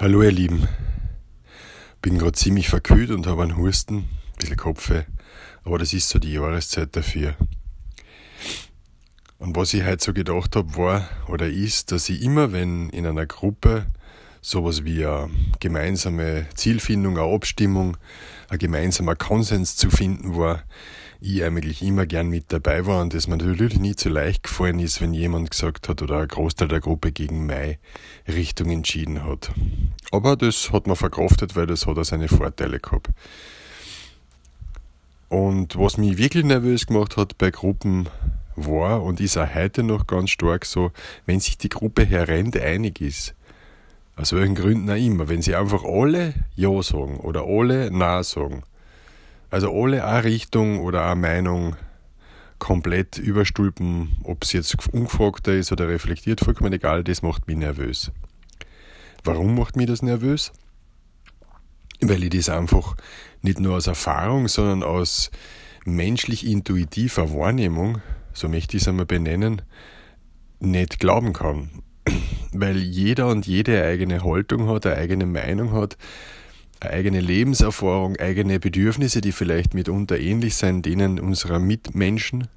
Hallo ihr Lieben, bin gerade ziemlich verkühlt und habe einen Husten, ein bisschen Kopfweh, aber das ist so die Jahreszeit dafür. Und was ich heute so gedacht habe, war oder ist, dass ich immer, wenn in einer Gruppe sowas wie eine gemeinsame Zielfindung, eine Abstimmung, ein gemeinsamer Konsens zu finden war, ich eigentlich immer gern mit dabei war und das mir natürlich nie zu leicht gefallen ist, wenn jemand gesagt hat oder ein Großteil der Gruppe gegen meine Richtung entschieden hat. Aber das hat man verkraftet, weil das hat auch seine Vorteile gehabt. Und was mich wirklich nervös gemacht hat bei Gruppen war und ist auch heute noch ganz stark so, wenn sich die Gruppe herrennt einig ist. Aus welchen Gründen auch immer. Wenn sie einfach alle Ja sagen oder alle Na sagen. Also alle eine Richtung oder eine Meinung komplett überstülpen, ob es jetzt ungefragter ist oder reflektiert, vollkommen egal, das macht mich nervös. Warum macht mich das nervös? Weil ich das einfach nicht nur aus Erfahrung, sondern aus menschlich intuitiver Wahrnehmung, so möchte ich es einmal benennen, nicht glauben kann. Weil jeder und jede eigene Haltung hat, eine eigene Meinung hat, eigene Lebenserfahrung, eigene Bedürfnisse, die vielleicht mitunter ähnlich sind denen unserer Mitmenschen.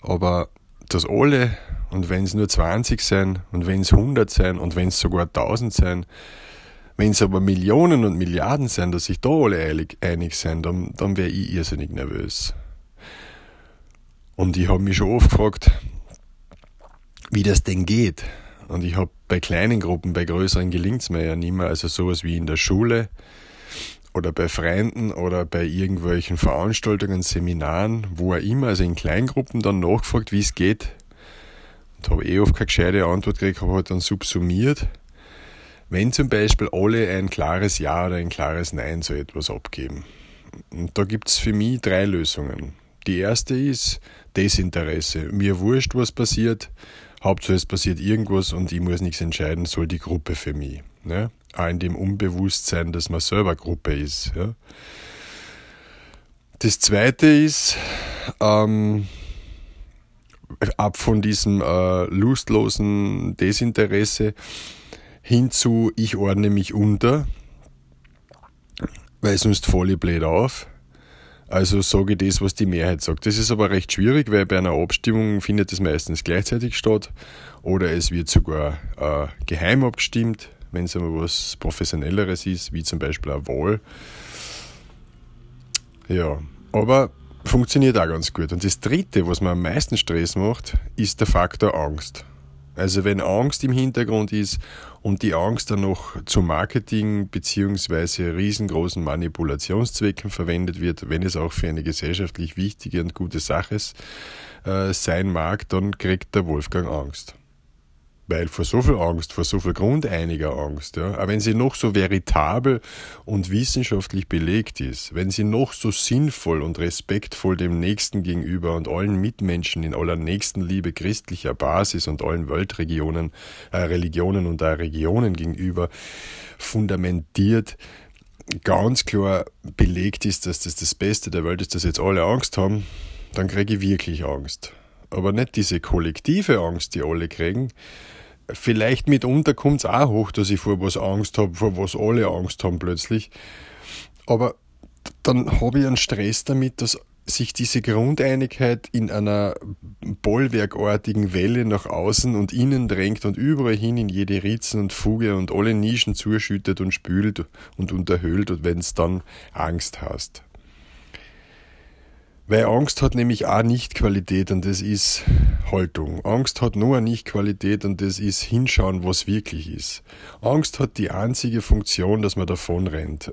Aber dass alle, und wenn es nur 20 sein, und wenn es 100 sein, und wenn es sogar 1000 sein, wenn es aber Millionen und Milliarden sein, dass sich da alle einig, einig sind, dann, dann wäre ich irrsinnig nervös. Und ich habe mich schon oft gefragt, wie das denn geht. Und ich habe bei kleinen Gruppen, bei größeren gelingt es mir ja nicht mehr. Also sowas wie in der Schule oder bei Freunden oder bei irgendwelchen Veranstaltungen, Seminaren, wo auch immer, also in Kleingruppen dann nachgefragt, wie es geht. Und habe eh oft keine gescheite Antwort gekriegt, habe halt dann subsumiert. Wenn zum Beispiel alle ein klares Ja oder ein klares Nein zu etwas abgeben. Und da gibt es für mich drei Lösungen. Die erste ist Desinteresse. Mir wurscht, was passiert. Hauptsache es passiert irgendwas und ich muss nichts entscheiden, soll die Gruppe für mich. Ne? Auch in dem Unbewusstsein, dass man selber Gruppe ist. Ja? Das zweite ist, ähm, ab von diesem äh, lustlosen Desinteresse hin zu, ich ordne mich unter, weil sonst falle ich blöd auf. Also sage ich das, was die Mehrheit sagt. Das ist aber recht schwierig, weil bei einer Abstimmung findet es meistens gleichzeitig statt oder es wird sogar äh, geheim abgestimmt, wenn es einmal was Professionelleres ist, wie zum Beispiel eine Wahl. Ja, aber funktioniert auch ganz gut. Und das Dritte, was mir am meisten Stress macht, ist der Faktor Angst. Also wenn Angst im Hintergrund ist und die Angst dann noch zu Marketing beziehungsweise riesengroßen Manipulationszwecken verwendet wird, wenn es auch für eine gesellschaftlich wichtige und gute Sache äh, sein mag, dann kriegt der Wolfgang Angst. Weil vor so viel Angst, vor so viel grundeiniger Angst, ja, aber wenn sie noch so veritabel und wissenschaftlich belegt ist, wenn sie noch so sinnvoll und respektvoll dem Nächsten gegenüber und allen Mitmenschen in aller Nächstenliebe christlicher Basis und allen Weltregionen, äh, Religionen und auch Regionen gegenüber fundamentiert, ganz klar belegt ist, dass das das Beste der Welt ist, dass jetzt alle Angst haben, dann kriege ich wirklich Angst. Aber nicht diese kollektive Angst, die alle kriegen, Vielleicht mitunter kommt es auch hoch, dass ich vor was Angst habe, vor was alle Angst haben plötzlich. Aber dann habe ich einen Stress damit, dass sich diese Grundeinigkeit in einer bollwerkartigen Welle nach außen und innen drängt und überall hin in jede Ritzen und Fuge und alle Nischen zuschüttet und spült und unterhöhlt und wenn es dann Angst hast. Weil Angst hat nämlich auch nicht Qualität und das ist Haltung. Angst hat nur eine Nicht-Qualität und das ist hinschauen, was wirklich ist. Angst hat die einzige Funktion, dass man davon rennt.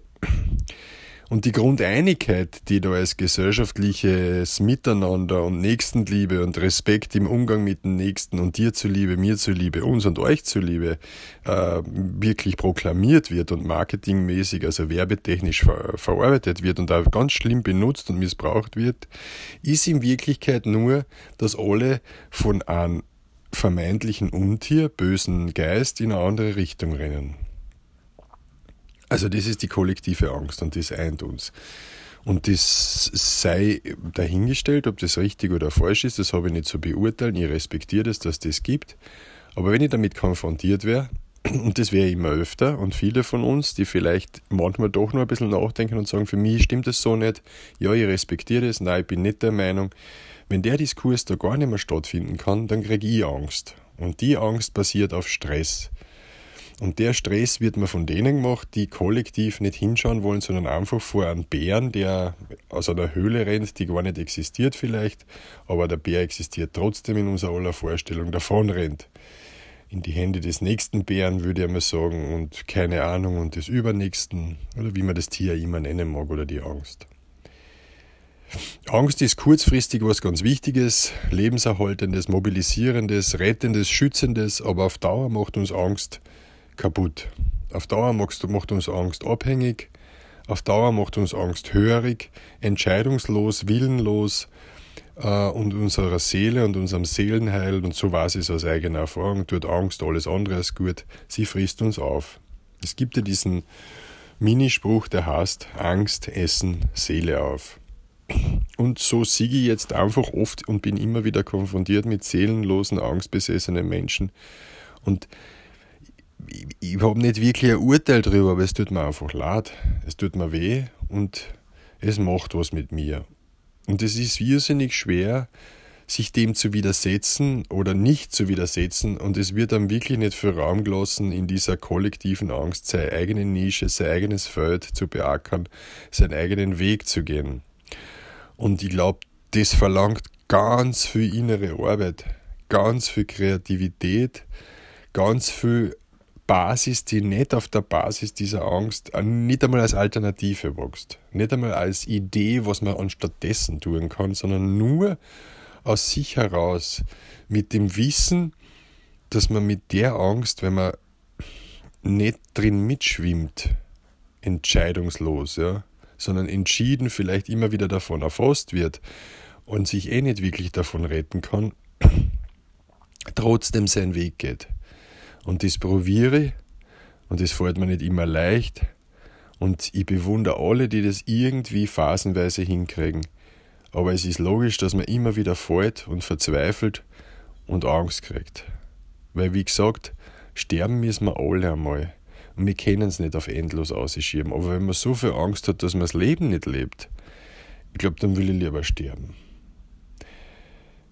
Und die Grundeinigkeit, die da als gesellschaftliches Miteinander und Nächstenliebe und Respekt im Umgang mit dem Nächsten und dir zuliebe, mir zuliebe, uns und euch zuliebe, äh, wirklich proklamiert wird und marketingmäßig, also werbetechnisch ver verarbeitet wird und auch ganz schlimm benutzt und missbraucht wird, ist in Wirklichkeit nur, dass alle von einem vermeintlichen Untier, bösen Geist in eine andere Richtung rennen. Also das ist die kollektive Angst und das eint uns. Und das sei dahingestellt, ob das richtig oder falsch ist, das habe ich nicht zu beurteilen. Ich respektiere das, dass das gibt. Aber wenn ich damit konfrontiert wäre, Und das wäre immer öfter. Und viele von uns, die vielleicht manchmal doch nur ein bisschen nachdenken und sagen, für mich stimmt das so nicht. Ja, ich respektiere das. Nein, ich bin nicht der Meinung. Wenn der Diskurs da gar nicht mehr stattfinden kann, dann kriege ich Angst. Und die Angst basiert auf Stress. Und der Stress wird mir von denen gemacht, die kollektiv nicht hinschauen wollen, sondern einfach vor einem Bären, der aus einer Höhle rennt, die gar nicht existiert vielleicht, aber der Bär existiert trotzdem in unserer aller Vorstellung, davon rennt. In die Hände des nächsten Bären, würde ich mal sagen, und keine Ahnung, und des übernächsten, oder wie man das Tier immer nennen mag, oder die Angst. Angst ist kurzfristig was ganz Wichtiges, lebenserhaltendes, mobilisierendes, rettendes, schützendes, aber auf Dauer macht uns Angst kaputt. Auf Dauer macht uns Angst abhängig, auf Dauer macht uns Angst hörig, entscheidungslos, willenlos äh, und unserer Seele und unserem Seelenheil, und so weiß ich es aus eigener Erfahrung, tut Angst alles andere als gut, sie frisst uns auf. Es gibt ja diesen Minispruch, der heißt, Angst essen Seele auf. Und so siege ich jetzt einfach oft und bin immer wieder konfrontiert mit seelenlosen, angstbesessenen Menschen. Und ich, ich habe nicht wirklich ein Urteil darüber, aber es tut mir einfach leid. Es tut mir weh und es macht was mit mir. Und es ist irrsinnig schwer, sich dem zu widersetzen oder nicht zu widersetzen. Und es wird dann wirklich nicht für Raum gelassen, in dieser kollektiven Angst seine eigene Nische, sein eigenes Feld zu beackern, seinen eigenen Weg zu gehen. Und ich glaube, das verlangt ganz viel innere Arbeit, ganz viel Kreativität, ganz viel Basis, die nicht auf der Basis dieser Angst äh, nicht einmal als Alternative wächst. Nicht einmal als Idee, was man anstattdessen tun kann, sondern nur aus sich heraus mit dem Wissen, dass man mit der Angst, wenn man nicht drin mitschwimmt, entscheidungslos, ja, sondern entschieden vielleicht immer wieder davon erfasst wird und sich eh nicht wirklich davon retten kann, trotzdem seinen Weg geht. Und das probiere und das fällt mir nicht immer leicht. Und ich bewundere alle, die das irgendwie phasenweise hinkriegen. Aber es ist logisch, dass man immer wieder fällt und verzweifelt und Angst kriegt. Weil, wie gesagt, sterben müssen wir alle einmal. Und wir können es nicht auf endlos ausschieben. Aber wenn man so viel Angst hat, dass man das Leben nicht lebt, ich glaube, dann will ich lieber sterben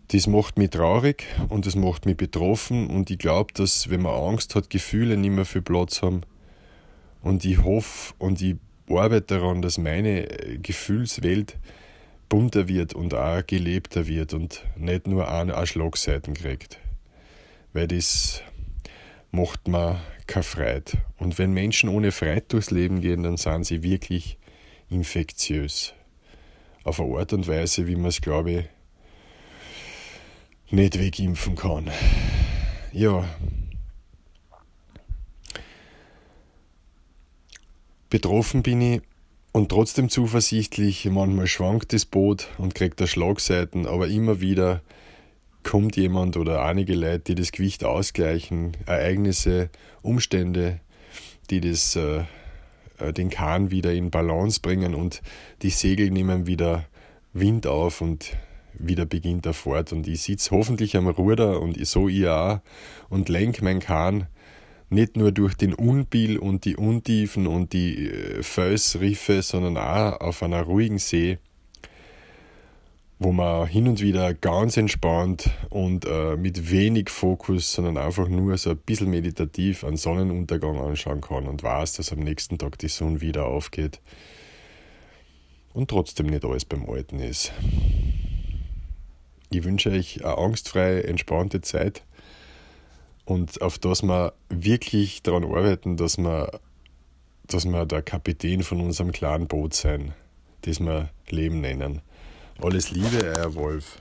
das macht mich traurig und das macht mich betroffen und ich glaube, dass wenn man Angst hat, Gefühle nicht mehr viel Platz haben und ich hoffe und ich arbeite daran, dass meine Gefühlswelt bunter wird und auch gelebter wird und nicht nur eine Schlagseiten kriegt. Weil das macht mir keine Freude. Und wenn Menschen ohne Freude durchs Leben gehen, dann sind sie wirklich infektiös. Auf eine Art und Weise, wie man es, glaube ich, nicht wegimpfen kann. Ja. Betroffen bin ich und trotzdem zuversichtlich. Manchmal schwankt das Boot und kriegt da Schlagseiten, aber immer wieder kommt jemand oder einige Leute, die das Gewicht ausgleichen, Ereignisse, Umstände, die das, äh, äh den Kahn wieder in Balance bringen und die Segel nehmen wieder Wind auf und wieder beginnt er fort. Und ich sitze hoffentlich am Ruder und so ich auch und lenke mein Kahn nicht nur durch den Unbill und die Untiefen und die äh, Felsriffe, sondern auch auf einer ruhigen See, wo man hin und wieder ganz entspannt und äh, mit wenig Fokus, sondern einfach nur so ein bisschen meditativ einen Sonnenuntergang anschauen kann und weiß, dass am nächsten Tag die Sonne wieder aufgeht und trotzdem nicht alles beim Alten ist. Ich wünsche euch eine angstfreie, entspannte Zeit und auf das wir wirklich daran arbeiten, dass wir, dass wir der Kapitän von unserem kleinen Boot sein, das wir Leben nennen. Alles Liebe, euer Wolf.